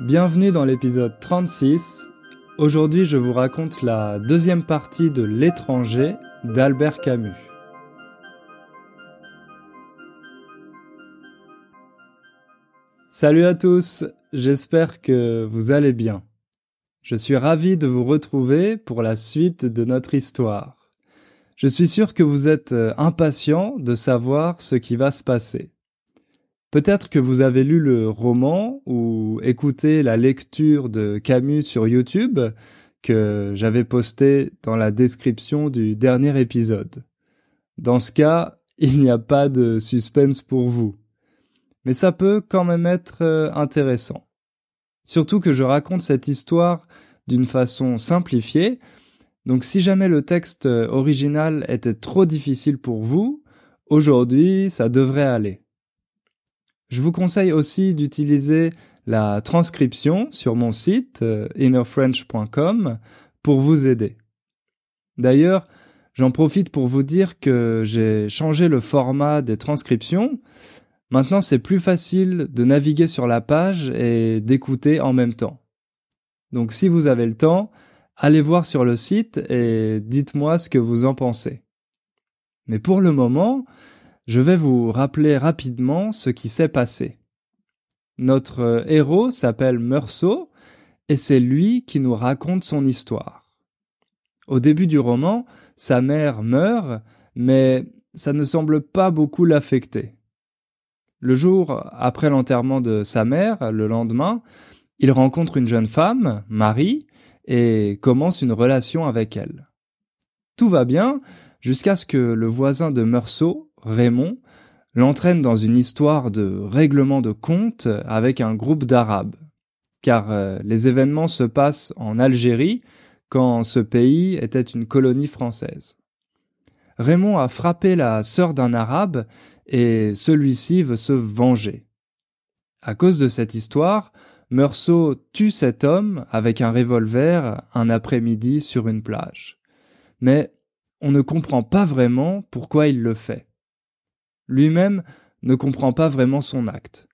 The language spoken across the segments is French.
Bienvenue dans l'épisode 36. Aujourd'hui, je vous raconte la deuxième partie de L'étranger d'Albert Camus. Salut à tous, j'espère que vous allez bien. Je suis ravi de vous retrouver pour la suite de notre histoire. Je suis sûr que vous êtes impatient de savoir ce qui va se passer. Peut-être que vous avez lu le roman ou écouté la lecture de Camus sur YouTube que j'avais posté dans la description du dernier épisode. Dans ce cas, il n'y a pas de suspense pour vous. Mais ça peut quand même être euh, intéressant. Surtout que je raconte cette histoire d'une façon simplifiée, donc si jamais le texte original était trop difficile pour vous, aujourd'hui ça devrait aller. Je vous conseille aussi d'utiliser la transcription sur mon site euh, innerfrench.com pour vous aider. D'ailleurs, j'en profite pour vous dire que j'ai changé le format des transcriptions. Maintenant, c'est plus facile de naviguer sur la page et d'écouter en même temps. Donc si vous avez le temps, allez voir sur le site et dites-moi ce que vous en pensez. Mais pour le moment, je vais vous rappeler rapidement ce qui s'est passé. Notre euh, héros s'appelle Meursault et c'est lui qui nous raconte son histoire. Au début du roman, sa mère meurt, mais ça ne semble pas beaucoup l'affecter. Le jour après l'enterrement de sa mère, le lendemain, il rencontre une jeune femme, Marie, et commence une relation avec elle. Tout va bien jusqu'à ce que le voisin de Meursault Raymond, l'entraîne dans une histoire de règlement de compte avec un groupe d'Arabes. Car euh, les événements se passent en Algérie quand ce pays était une colonie française. Raymond a frappé la sœur d'un Arabe et celui-ci veut se venger. À cause de cette histoire, Meursault tue cet homme avec un revolver un après-midi sur une plage. Mais on ne comprend pas vraiment pourquoi il le fait. Lui-même ne comprend pas vraiment son acte.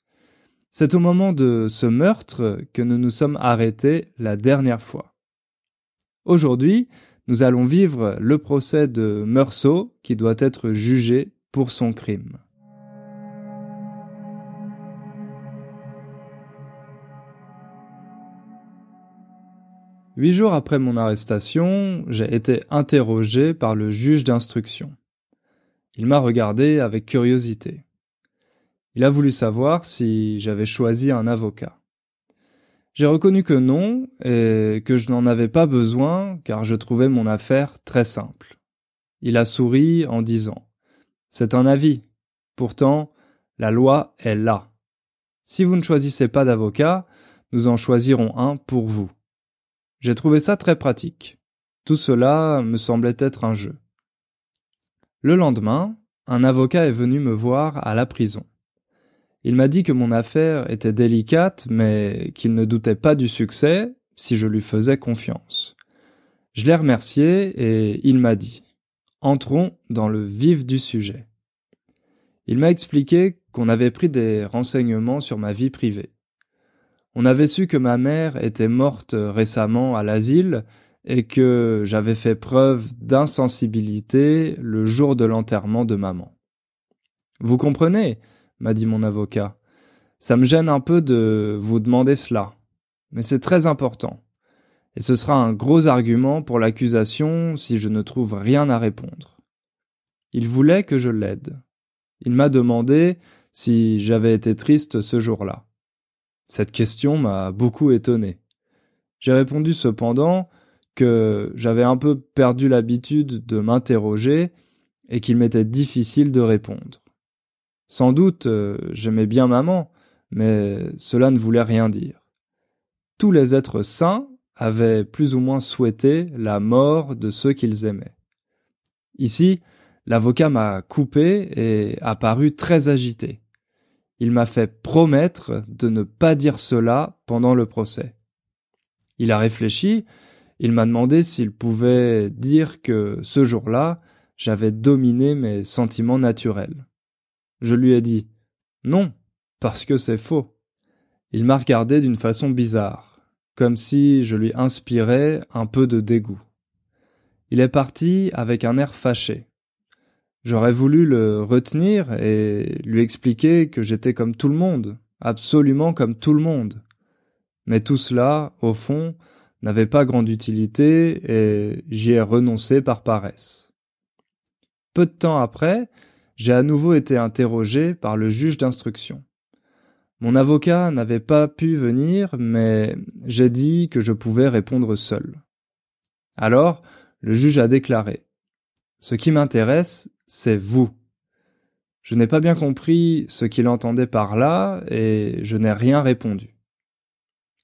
C'est au moment de ce meurtre que nous nous sommes arrêtés la dernière fois. Aujourd'hui, nous allons vivre le procès de Meursault qui doit être jugé pour son crime. Huit jours après mon arrestation, j'ai été interrogé par le juge d'instruction. Il m'a regardé avec curiosité. Il a voulu savoir si j'avais choisi un avocat. J'ai reconnu que non et que je n'en avais pas besoin car je trouvais mon affaire très simple. Il a souri en disant C'est un avis. Pourtant, la loi est là. Si vous ne choisissez pas d'avocat, nous en choisirons un pour vous. J'ai trouvé ça très pratique. Tout cela me semblait être un jeu. Le lendemain, un avocat est venu me voir à la prison. Il m'a dit que mon affaire était délicate, mais qu'il ne doutait pas du succès si je lui faisais confiance. Je l'ai remercié et il m'a dit Entrons dans le vif du sujet. Il m'a expliqué qu'on avait pris des renseignements sur ma vie privée. On avait su que ma mère était morte récemment à l'asile et que j'avais fait preuve d'insensibilité le jour de l'enterrement de maman. Vous comprenez, m'a dit mon avocat. Ça me gêne un peu de vous demander cela, mais c'est très important. Et ce sera un gros argument pour l'accusation si je ne trouve rien à répondre. Il voulait que je l'aide. Il m'a demandé si j'avais été triste ce jour-là. Cette question m'a beaucoup étonné. J'ai répondu cependant que j'avais un peu perdu l'habitude de m'interroger et qu'il m'était difficile de répondre. Sans doute euh, j'aimais bien maman, mais cela ne voulait rien dire. Tous les êtres sains avaient plus ou moins souhaité la mort de ceux qu'ils aimaient. Ici, l'avocat m'a coupé et a paru très agité. Il m'a fait promettre de ne pas dire cela pendant le procès. Il a réfléchi il m'a demandé s'il pouvait dire que ce jour-là, j'avais dominé mes sentiments naturels. Je lui ai dit non, parce que c'est faux. Il m'a regardé d'une façon bizarre, comme si je lui inspirais un peu de dégoût. Il est parti avec un air fâché. J'aurais voulu le retenir et lui expliquer que j'étais comme tout le monde, absolument comme tout le monde. Mais tout cela, au fond, n'avait pas grande utilité et j'y ai renoncé par paresse. Peu de temps après, j'ai à nouveau été interrogé par le juge d'instruction. Mon avocat n'avait pas pu venir, mais j'ai dit que je pouvais répondre seul. Alors, le juge a déclaré Ce qui m'intéresse, c'est vous. Je n'ai pas bien compris ce qu'il entendait par là, et je n'ai rien répondu.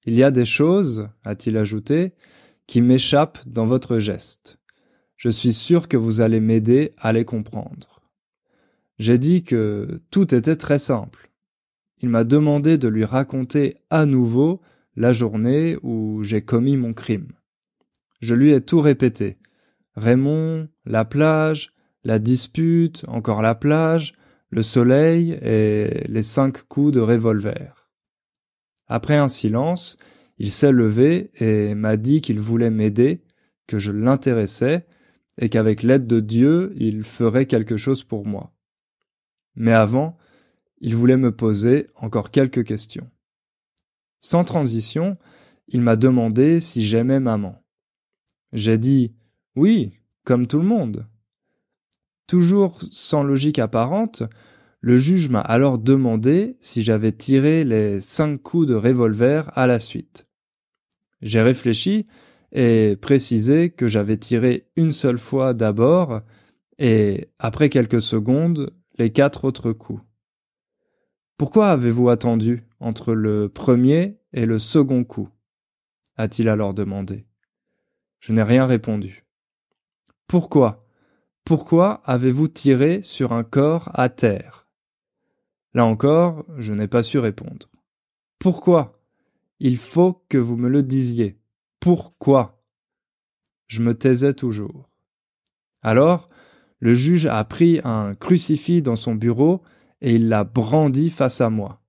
Il y a des choses, a-t-il ajouté, qui m'échappent dans votre geste. Je suis sûr que vous allez m'aider à les comprendre. J'ai dit que tout était très simple. Il m'a demandé de lui raconter à nouveau la journée où j'ai commis mon crime. Je lui ai tout répété, Raymond, la plage, la dispute, encore la plage, le soleil et les cinq coups de revolver. Après un silence, il s'est levé et m'a dit qu'il voulait m'aider, que je l'intéressais, et qu'avec l'aide de Dieu, il ferait quelque chose pour moi. Mais avant, il voulait me poser encore quelques questions. Sans transition, il m'a demandé si j'aimais maman. J'ai dit oui, comme tout le monde. Toujours sans logique apparente, le juge m'a alors demandé si j'avais tiré les cinq coups de revolver à la suite. J'ai réfléchi et précisé que j'avais tiré une seule fois d'abord et, après quelques secondes, les quatre autres coups. Pourquoi avez-vous attendu entre le premier et le second coup? a-t-il alors demandé. Je n'ai rien répondu. Pourquoi? Pourquoi avez-vous tiré sur un corps à terre? Là encore, je n'ai pas su répondre. Pourquoi? Il faut que vous me le disiez. Pourquoi? Je me taisais toujours. Alors, le juge a pris un crucifix dans son bureau et il l'a brandi face à moi.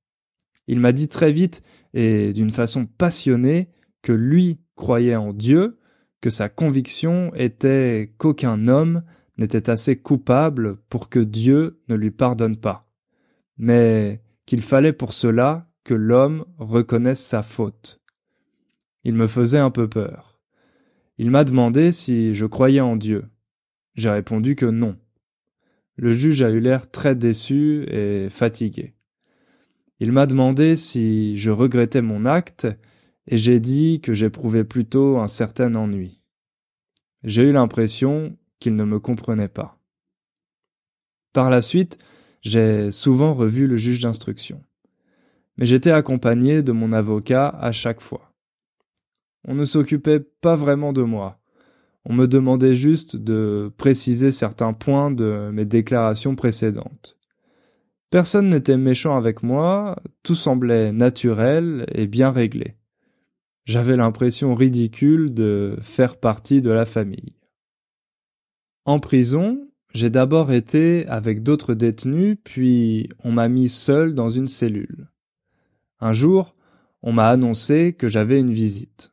Il m'a dit très vite et d'une façon passionnée que lui croyait en Dieu que sa conviction était qu'aucun homme n'était assez coupable pour que Dieu ne lui pardonne pas, mais qu'il fallait pour cela que l'homme reconnaisse sa faute. Il me faisait un peu peur. Il m'a demandé si je croyais en Dieu. J'ai répondu que non. Le juge a eu l'air très déçu et fatigué. Il m'a demandé si je regrettais mon acte et j'ai dit que j'éprouvais plutôt un certain ennui. J'ai eu l'impression qu'il ne me comprenait pas. Par la suite, j'ai souvent revu le juge d'instruction. Mais j'étais accompagné de mon avocat à chaque fois. On ne s'occupait pas vraiment de moi. On me demandait juste de préciser certains points de mes déclarations précédentes. Personne n'était méchant avec moi, tout semblait naturel et bien réglé. J'avais l'impression ridicule de faire partie de la famille. En prison, j'ai d'abord été avec d'autres détenus, puis on m'a mis seul dans une cellule. Un jour, on m'a annoncé que j'avais une visite.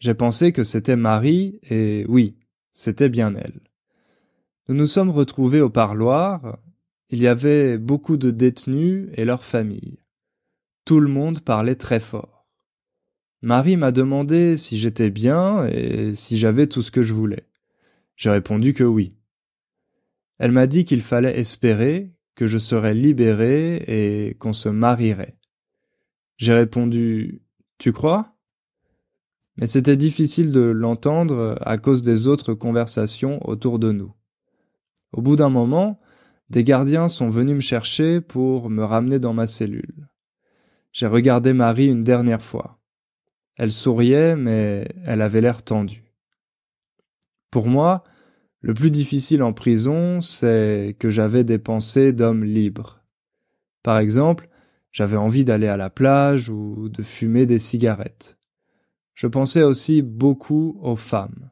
J'ai pensé que c'était Marie, et oui, c'était bien elle. Nous nous sommes retrouvés au parloir, il y avait beaucoup de détenus et leurs familles. Tout le monde parlait très fort. Marie m'a demandé si j'étais bien et si j'avais tout ce que je voulais. J'ai répondu que oui. Elle m'a dit qu'il fallait espérer que je serais libéré et qu'on se marierait. J'ai répondu Tu crois? Mais c'était difficile de l'entendre à cause des autres conversations autour de nous. Au bout d'un moment, des gardiens sont venus me chercher pour me ramener dans ma cellule. J'ai regardé Marie une dernière fois. Elle souriait, mais elle avait l'air tendue. Pour moi, le plus difficile en prison, c'est que j'avais des pensées d'homme libre. Par exemple, j'avais envie d'aller à la plage ou de fumer des cigarettes. Je pensais aussi beaucoup aux femmes.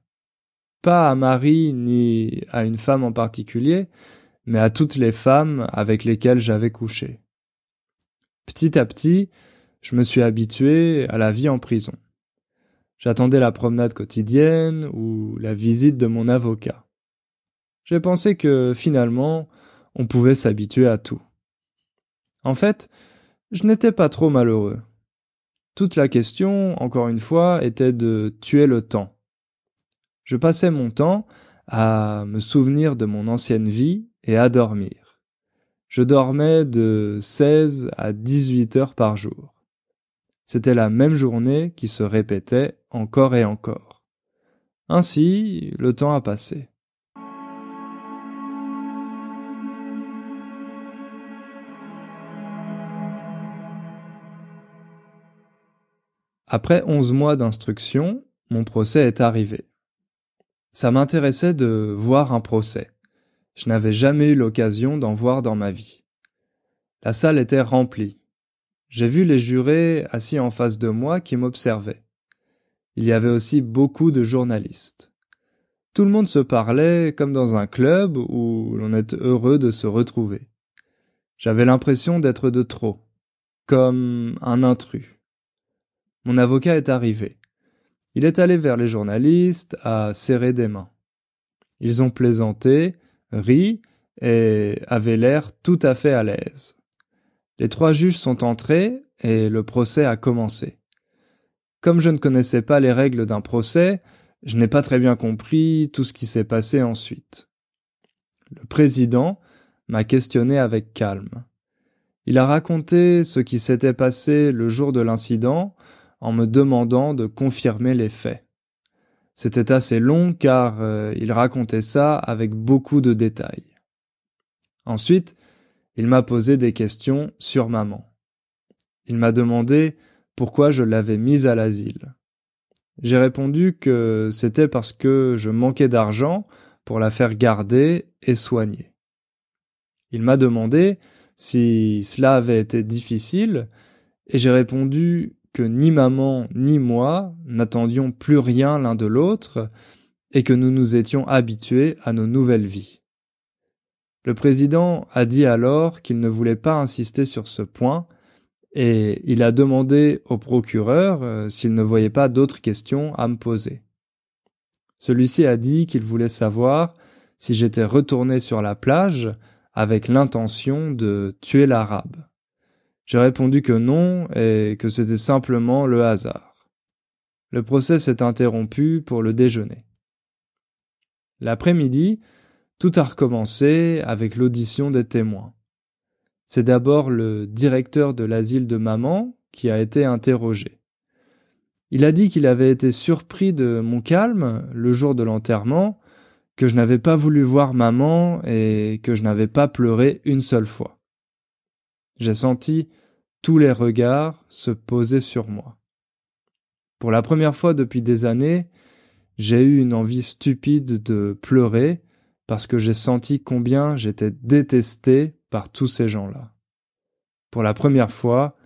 Pas à Marie ni à une femme en particulier, mais à toutes les femmes avec lesquelles j'avais couché. Petit à petit, Je me suis habitué à la vie en prison. J'attendais la promenade quotidienne ou la visite de mon avocat. J'ai pensé que finalement, on pouvait s'habituer à tout. En fait, je n'étais pas trop malheureux. Toute la question, encore une fois, était de tuer le temps. Je passais mon temps à me souvenir de mon ancienne vie et à dormir. Je dormais de 16 à 18 heures par jour. C'était la même journée qui se répétait encore et encore. Ainsi, le temps a passé. Après onze mois d'instruction, mon procès est arrivé. Ça m'intéressait de voir un procès. Je n'avais jamais eu l'occasion d'en voir dans ma vie. La salle était remplie. J'ai vu les jurés assis en face de moi qui m'observaient. Il y avait aussi beaucoup de journalistes. Tout le monde se parlait comme dans un club où l'on est heureux de se retrouver. J'avais l'impression d'être de trop, comme un intrus. Mon avocat est arrivé. Il est allé vers les journalistes à serrer des mains. Ils ont plaisanté, ri et avaient l'air tout à fait à l'aise. Les trois juges sont entrés et le procès a commencé. Comme je ne connaissais pas les règles d'un procès, je n'ai pas très bien compris tout ce qui s'est passé ensuite. Le président m'a questionné avec calme. Il a raconté ce qui s'était passé le jour de l'incident en me demandant de confirmer les faits. C'était assez long car euh, il racontait ça avec beaucoup de détails. Ensuite, il m'a posé des questions sur maman. Il m'a demandé pourquoi je l'avais mise à l'asile. J'ai répondu que c'était parce que je manquais d'argent pour la faire garder et soigner. Il m'a demandé si cela avait été difficile et j'ai répondu que ni maman ni moi n'attendions plus rien l'un de l'autre et que nous nous étions habitués à nos nouvelles vies. Le président a dit alors qu'il ne voulait pas insister sur ce point et il a demandé au procureur euh, s'il ne voyait pas d'autres questions à me poser. Celui-ci a dit qu'il voulait savoir si j'étais retourné sur la plage avec l'intention de tuer l'arabe. J'ai répondu que non et que c'était simplement le hasard. Le procès s'est interrompu pour le déjeuner. L'après-midi, tout a recommencé avec l'audition des témoins. C'est d'abord le directeur de l'asile de maman qui a été interrogé. Il a dit qu'il avait été surpris de mon calme le jour de l'enterrement, que je n'avais pas voulu voir maman et que je n'avais pas pleuré une seule fois. J'ai senti tous les regards se posaient sur moi. Pour la première fois depuis des années, j'ai eu une envie stupide de pleurer parce que j'ai senti combien j'étais détesté par tous ces gens-là. Pour la première fois,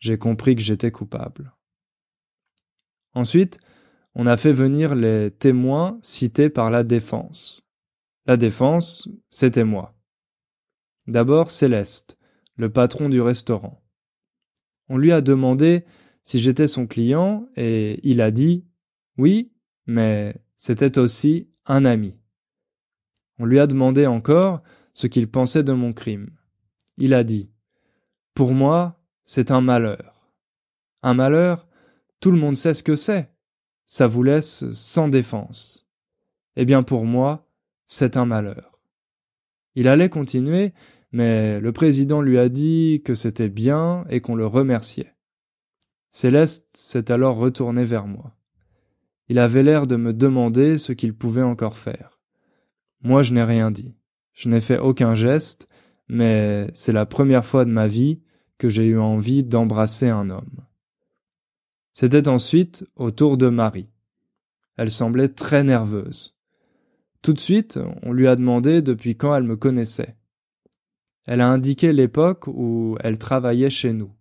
j'ai compris que j'étais coupable. Ensuite, on a fait venir les témoins cités par la défense. La défense, c'était moi. D'abord Céleste, le patron du restaurant. On lui a demandé si j'étais son client et il a dit oui, mais c'était aussi un ami. On lui a demandé encore ce qu'il pensait de mon crime. Il a dit Pour moi, c'est un malheur. Un malheur, tout le monde sait ce que c'est. Ça vous laisse sans défense. Eh bien pour moi, c'est un malheur. Il allait continuer, mais le président lui a dit que c'était bien et qu'on le remerciait. Céleste s'est alors retourné vers moi. Il avait l'air de me demander ce qu'il pouvait encore faire. Moi je n'ai rien dit. Je n'ai fait aucun geste, mais c'est la première fois de ma vie que j'ai eu envie d'embrasser un homme. C'était ensuite au tour de Marie. Elle semblait très nerveuse. Tout de suite, on lui a demandé depuis quand elle me connaissait. Elle a indiqué l'époque où elle travaillait chez nous.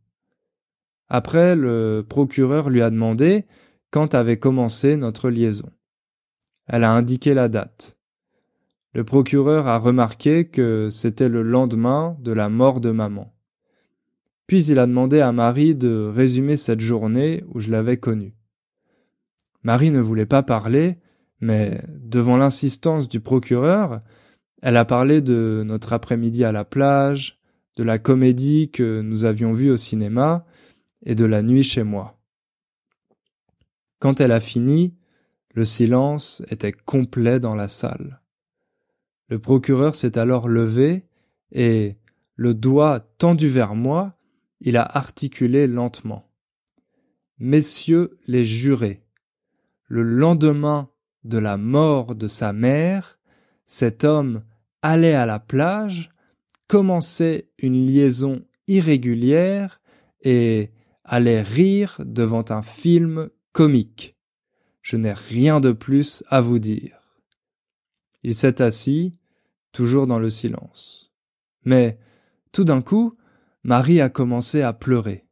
Après, le procureur lui a demandé quand avait commencé notre liaison. Elle a indiqué la date. Le procureur a remarqué que c'était le lendemain de la mort de maman. Puis il a demandé à Marie de résumer cette journée où je l'avais connue. Marie ne voulait pas parler, mais devant l'insistance du procureur, elle a parlé de notre après-midi à la plage, de la comédie que nous avions vue au cinéma et de la nuit chez moi. Quand elle a fini, le silence était complet dans la salle. Le procureur s'est alors levé et, le doigt tendu vers moi, il a articulé lentement. Messieurs les jurés, le lendemain de la mort de sa mère, cet homme allait à la plage, commençait une liaison irrégulière et allait rire devant un film comique. Je n'ai rien de plus à vous dire. Il s'est assis, toujours dans le silence. Mais, tout d'un coup, Marie a commencé à pleurer.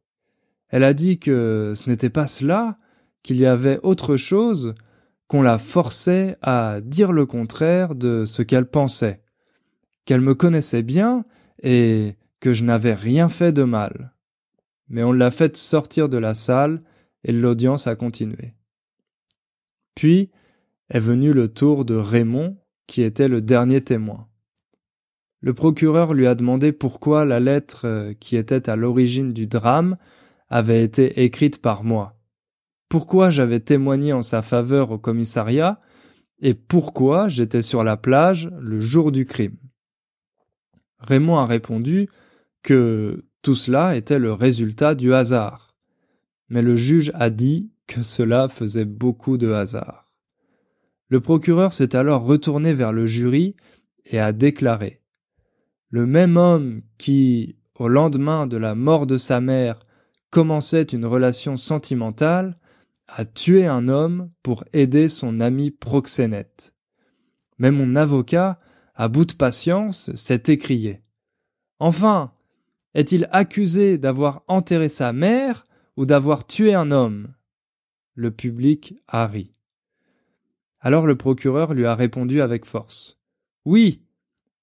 Elle a dit que ce n'était pas cela, qu'il y avait autre chose, qu'on la forçait à dire le contraire de ce qu'elle pensait, qu'elle me connaissait bien et que je n'avais rien fait de mal. Mais on l'a fait sortir de la salle et l'audience a continué. Puis est venu le tour de Raymond, qui était le dernier témoin. Le procureur lui a demandé pourquoi la lettre euh, qui était à l'origine du drame avait été écrite par moi, pourquoi j'avais témoigné en sa faveur au commissariat et pourquoi j'étais sur la plage le jour du crime. Raymond a répondu que tout cela était le résultat du hasard, mais le juge a dit que cela faisait beaucoup de hasard. Le procureur s'est alors retourné vers le jury et a déclaré Le même homme qui, au lendemain de la mort de sa mère, commençait une relation sentimentale, a tué un homme pour aider son ami proxénète. Mais mon avocat, à bout de patience, s'est écrié. Enfin, est-il accusé d'avoir enterré sa mère ou d'avoir tué un homme? Le public a ri. Alors le procureur lui a répondu avec force. Oui,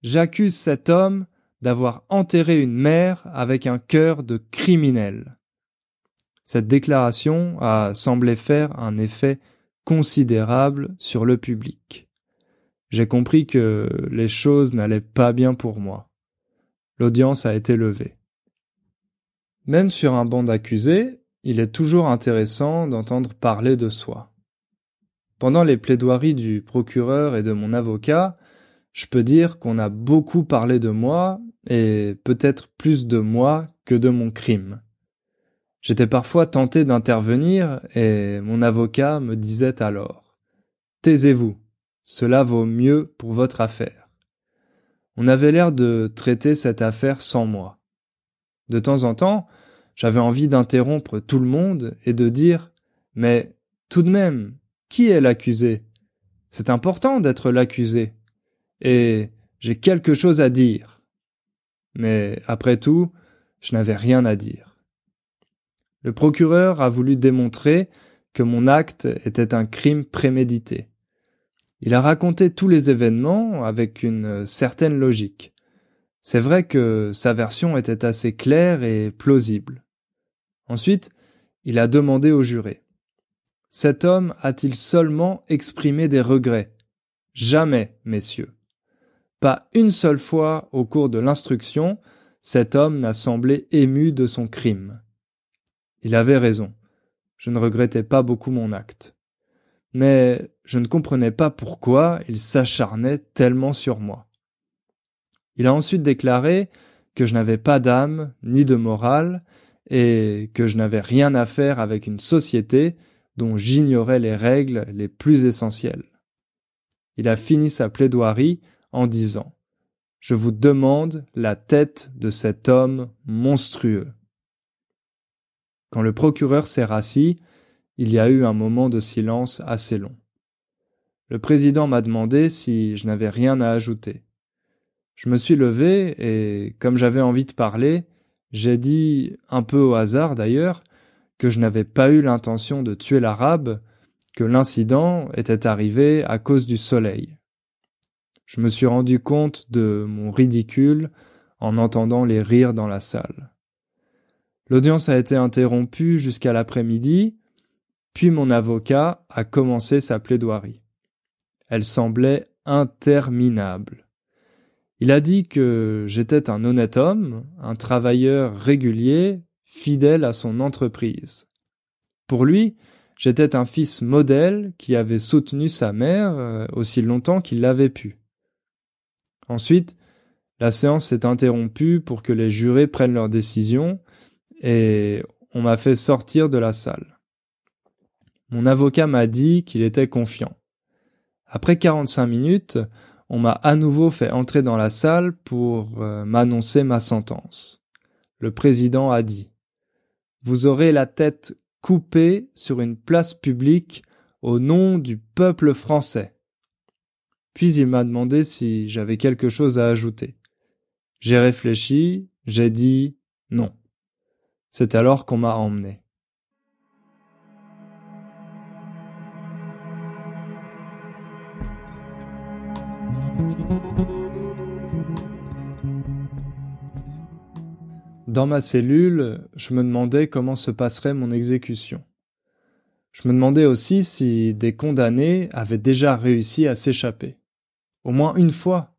j'accuse cet homme d'avoir enterré une mère avec un cœur de criminel. Cette déclaration a semblé faire un effet considérable sur le public. J'ai compris que les choses n'allaient pas bien pour moi. L'audience a été levée. Même sur un banc d'accusés, il est toujours intéressant d'entendre parler de soi. Pendant les plaidoiries du procureur et de mon avocat, je peux dire qu'on a beaucoup parlé de moi, et peut-être plus de moi que de mon crime. J'étais parfois tenté d'intervenir, et mon avocat me disait alors Taisez-vous, cela vaut mieux pour votre affaire. On avait l'air de traiter cette affaire sans moi. De temps en temps, j'avais envie d'interrompre tout le monde et de dire Mais tout de même, qui est l'accusé? C'est important d'être l'accusé. Et j'ai quelque chose à dire. Mais après tout, je n'avais rien à dire. Le procureur a voulu démontrer que mon acte était un crime prémédité. Il a raconté tous les événements avec une certaine logique. C'est vrai que sa version était assez claire et plausible. Ensuite, il a demandé au juré. Cet homme a-t-il seulement exprimé des regrets? Jamais, messieurs. Pas une seule fois au cours de l'instruction, cet homme n'a semblé ému de son crime. Il avait raison. Je ne regrettais pas beaucoup mon acte. Mais je ne comprenais pas pourquoi il s'acharnait tellement sur moi. Il a ensuite déclaré que je n'avais pas d'âme ni de morale et que je n'avais rien à faire avec une société dont j'ignorais les règles les plus essentielles. Il a fini sa plaidoirie en disant Je vous demande la tête de cet homme monstrueux. Quand le procureur s'est rassis, il y a eu un moment de silence assez long. Le président m'a demandé si je n'avais rien à ajouter. Je me suis levé et, comme j'avais envie de parler, j'ai dit, un peu au hasard d'ailleurs, que je n'avais pas eu l'intention de tuer l'arabe, que l'incident était arrivé à cause du soleil. Je me suis rendu compte de mon ridicule en entendant les rires dans la salle. L'audience a été interrompue jusqu'à l'après-midi, puis mon avocat a commencé sa plaidoirie. Elle semblait interminable. Il a dit que j'étais un honnête homme, un travailleur régulier, fidèle à son entreprise. Pour lui, j'étais un fils modèle qui avait soutenu sa mère euh, aussi longtemps qu'il l'avait pu. Ensuite, la séance s'est interrompue pour que les jurés prennent leur décision et on m'a fait sortir de la salle. Mon avocat m'a dit qu'il était confiant. Après 45 minutes, on m'a à nouveau fait entrer dans la salle pour euh, m'annoncer ma sentence. Le président a dit Vous aurez la tête coupée sur une place publique au nom du peuple français. Puis il m'a demandé si j'avais quelque chose à ajouter. J'ai réfléchi, j'ai dit non. C'est alors qu'on m'a emmené. Dans ma cellule, je me demandais comment se passerait mon exécution. Je me demandais aussi si des condamnés avaient déjà réussi à s'échapper. Au moins une fois.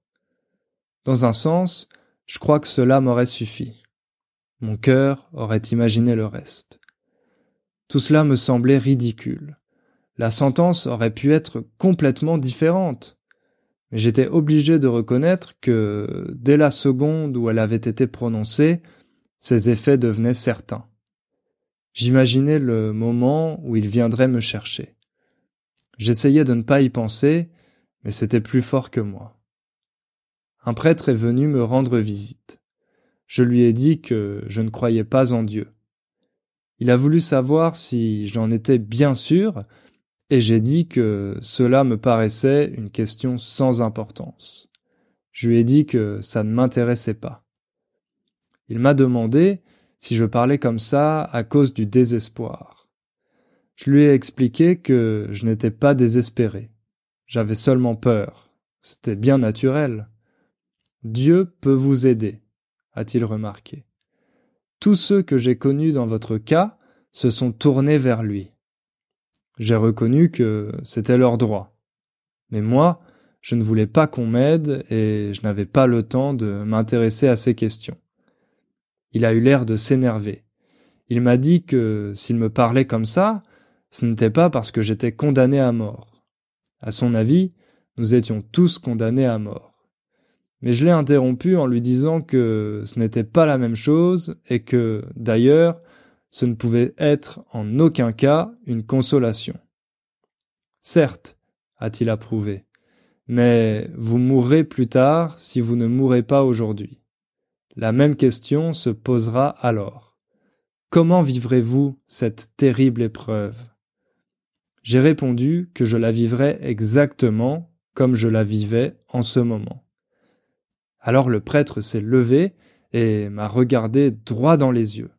Dans un sens, je crois que cela m'aurait suffi. Mon cœur aurait imaginé le reste. Tout cela me semblait ridicule. La sentence aurait pu être complètement différente. Mais j'étais obligé de reconnaître que, dès la seconde où elle avait été prononcée, ses effets devenaient certains. J'imaginais le moment où il viendrait me chercher. J'essayais de ne pas y penser, mais c'était plus fort que moi. Un prêtre est venu me rendre visite. Je lui ai dit que je ne croyais pas en Dieu. Il a voulu savoir si j'en étais bien sûr, et j'ai dit que cela me paraissait une question sans importance. Je lui ai dit que ça ne m'intéressait pas. Il m'a demandé si je parlais comme ça à cause du désespoir. Je lui ai expliqué que je n'étais pas désespéré. J'avais seulement peur. C'était bien naturel. Dieu peut vous aider, a-t-il remarqué. Tous ceux que j'ai connus dans votre cas se sont tournés vers lui. J'ai reconnu que c'était leur droit. Mais moi, je ne voulais pas qu'on m'aide et je n'avais pas le temps de m'intéresser à ces questions. Il a eu l'air de s'énerver. Il m'a dit que s'il me parlait comme ça, ce n'était pas parce que j'étais condamné à mort. À son avis, nous étions tous condamnés à mort. Mais je l'ai interrompu en lui disant que ce n'était pas la même chose et que, d'ailleurs, ce ne pouvait être en aucun cas une consolation. Certes, a-t-il approuvé, mais vous mourrez plus tard si vous ne mourrez pas aujourd'hui. La même question se posera alors. Comment vivrez-vous cette terrible épreuve? J'ai répondu que je la vivrais exactement comme je la vivais en ce moment. Alors le prêtre s'est levé et m'a regardé droit dans les yeux.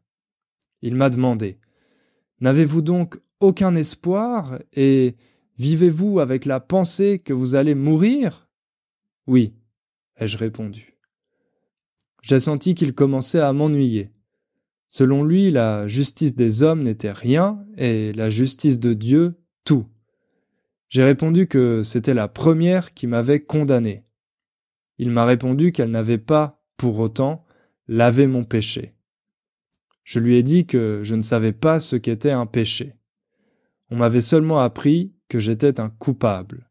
Il m'a demandé N'avez-vous donc aucun espoir et vivez-vous avec la pensée que vous allez mourir? Oui, ai-je répondu j'ai senti qu'il commençait à m'ennuyer. Selon lui, la justice des hommes n'était rien et la justice de Dieu tout. J'ai répondu que c'était la première qui m'avait condamné. Il m'a répondu qu'elle n'avait pas, pour autant, lavé mon péché. Je lui ai dit que je ne savais pas ce qu'était un péché. On m'avait seulement appris que j'étais un coupable.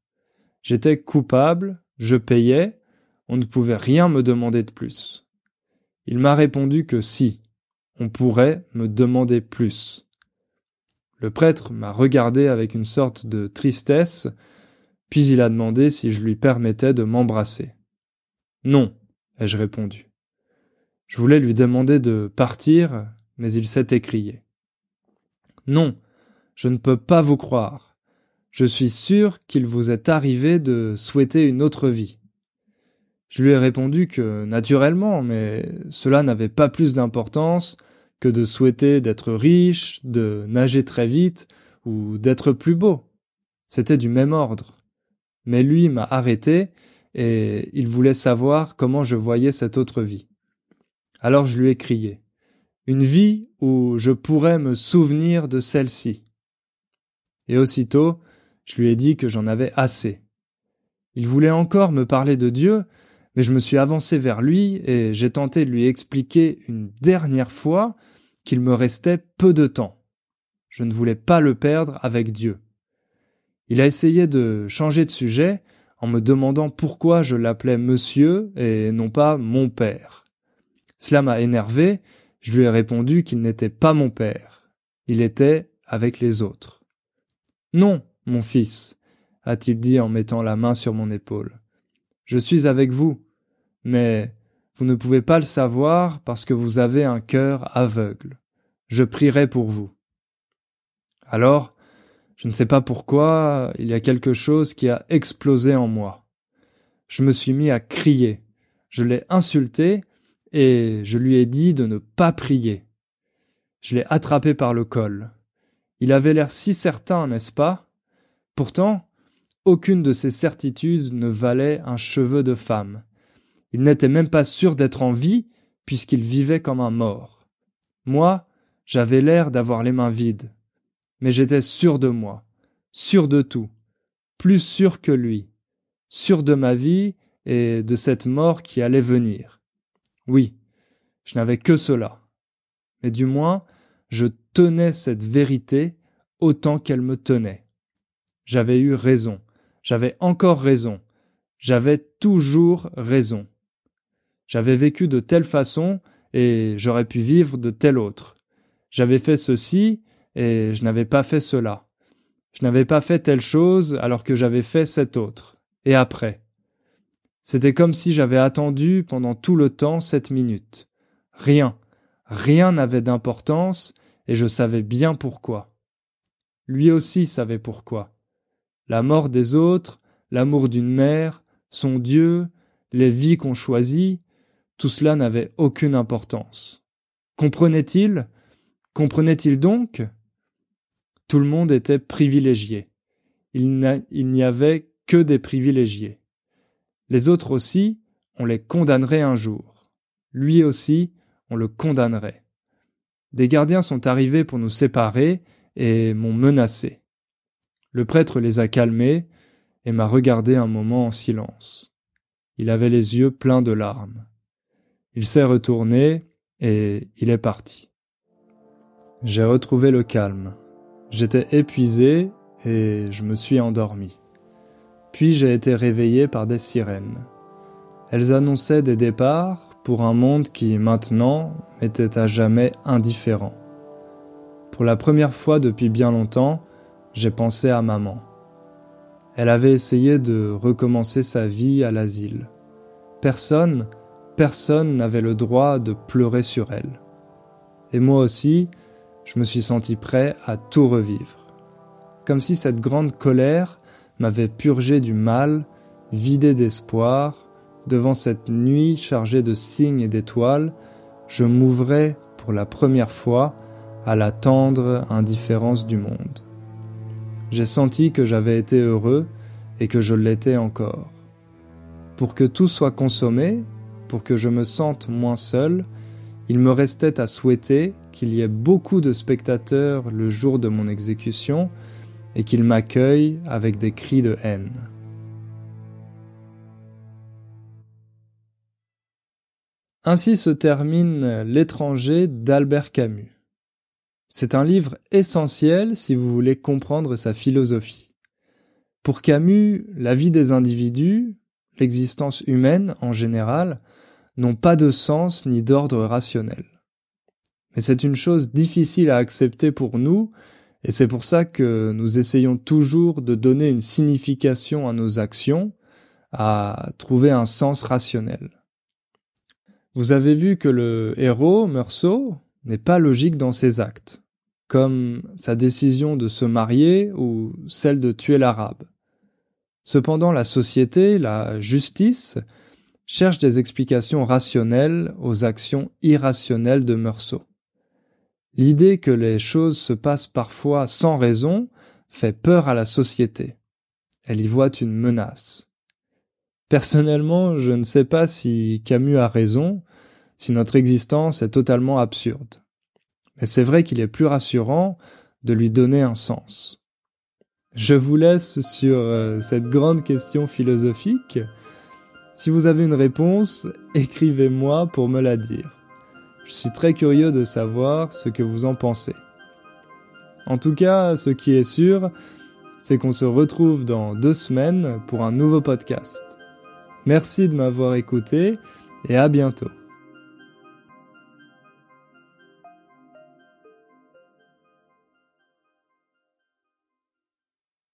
J'étais coupable, je payais, on ne pouvait rien me demander de plus. Il m'a répondu que si, on pourrait me demander plus. Le prêtre m'a regardé avec une sorte de tristesse, puis il a demandé si je lui permettais de m'embrasser. Non, ai-je répondu. Je voulais lui demander de partir, mais il s'est écrié. Non, je ne peux pas vous croire. Je suis sûr qu'il vous est arrivé de souhaiter une autre vie. Je lui ai répondu que naturellement, mais cela n'avait pas plus d'importance que de souhaiter d'être riche, de nager très vite ou d'être plus beau. C'était du même ordre. Mais lui m'a arrêté et il voulait savoir comment je voyais cette autre vie. Alors je lui ai crié. une vie où je pourrais me souvenir de celle-ci. Et aussitôt, je lui ai dit que j'en avais assez. Il voulait encore me parler de Dieu, mais je me suis avancé vers lui et j'ai tenté de lui expliquer une dernière fois qu'il me restait peu de temps. Je ne voulais pas le perdre avec Dieu. Il a essayé de changer de sujet en me demandant pourquoi je l'appelais monsieur et non pas mon père. Cela m'a énervé, je lui ai répondu qu'il n'était pas mon père, il était avec les autres. Non, mon fils, a-t-il dit en mettant la main sur mon épaule. Je suis avec vous, mais vous ne pouvez pas le savoir parce que vous avez un cœur aveugle. Je prierai pour vous. Alors, je ne sais pas pourquoi, il y a quelque chose qui a explosé en moi. Je me suis mis à crier. Je l'ai insulté et je lui ai dit de ne pas prier. Je l'ai attrapé par le col. Il avait l'air si certain, n'est-ce pas? Pourtant, aucune de ces certitudes ne valait un cheveu de femme. Il n'était même pas sûr d'être en vie, puisqu'il vivait comme un mort. Moi, j'avais l'air d'avoir les mains vides mais j'étais sûr de moi, sûr de tout, plus sûr que lui, sûr de ma vie et de cette mort qui allait venir. Oui, je n'avais que cela. Mais du moins, je tenais cette vérité autant qu'elle me tenait. J'avais eu raison, j'avais encore raison, j'avais toujours raison. J'avais vécu de telle façon et j'aurais pu vivre de telle autre. J'avais fait ceci et je n'avais pas fait cela. Je n'avais pas fait telle chose alors que j'avais fait cette autre. Et après? C'était comme si j'avais attendu pendant tout le temps cette minute. Rien, rien n'avait d'importance, et je savais bien pourquoi. Lui aussi savait pourquoi. La mort des autres, l'amour d'une mère, son Dieu, les vies qu'on choisit, tout cela n'avait aucune importance. Comprenait-il? Comprenait-il donc? Tout le monde était privilégié. Il n'y avait que des privilégiés. Les autres aussi, on les condamnerait un jour. Lui aussi, on le condamnerait. Des gardiens sont arrivés pour nous séparer et m'ont menacé. Le prêtre les a calmés et m'a regardé un moment en silence. Il avait les yeux pleins de larmes. Il s'est retourné et il est parti. J'ai retrouvé le calme. J'étais épuisé et je me suis endormi. Puis j'ai été réveillé par des sirènes. Elles annonçaient des départs pour un monde qui maintenant était à jamais indifférent. Pour la première fois depuis bien longtemps, j'ai pensé à maman. Elle avait essayé de recommencer sa vie à l'asile. Personne, personne n'avait le droit de pleurer sur elle. Et moi aussi, je me suis senti prêt à tout revivre. Comme si cette grande colère m'avait purgé du mal, vidé d'espoir, devant cette nuit chargée de signes et d'étoiles, je m'ouvrais pour la première fois à la tendre indifférence du monde. J'ai senti que j'avais été heureux et que je l'étais encore. Pour que tout soit consommé, pour que je me sente moins seul, il me restait à souhaiter qu'il y ait beaucoup de spectateurs le jour de mon exécution et qu'ils m'accueillent avec des cris de haine. Ainsi se termine L'étranger d'Albert Camus. C'est un livre essentiel si vous voulez comprendre sa philosophie. Pour Camus, la vie des individus, l'existence humaine en général, n'ont pas de sens ni d'ordre rationnel. Mais c'est une chose difficile à accepter pour nous, et c'est pour ça que nous essayons toujours de donner une signification à nos actions, à trouver un sens rationnel. Vous avez vu que le héros, Meursault, n'est pas logique dans ses actes, comme sa décision de se marier ou celle de tuer l'arabe. Cependant, la société, la justice, cherche des explications rationnelles aux actions irrationnelles de Meursault. L'idée que les choses se passent parfois sans raison fait peur à la société. Elle y voit une menace. Personnellement, je ne sais pas si Camus a raison, si notre existence est totalement absurde. Mais c'est vrai qu'il est plus rassurant de lui donner un sens. Je vous laisse sur euh, cette grande question philosophique. Si vous avez une réponse, écrivez-moi pour me la dire. Je suis très curieux de savoir ce que vous en pensez. En tout cas, ce qui est sûr, c'est qu'on se retrouve dans deux semaines pour un nouveau podcast. Merci de m'avoir écouté et à bientôt.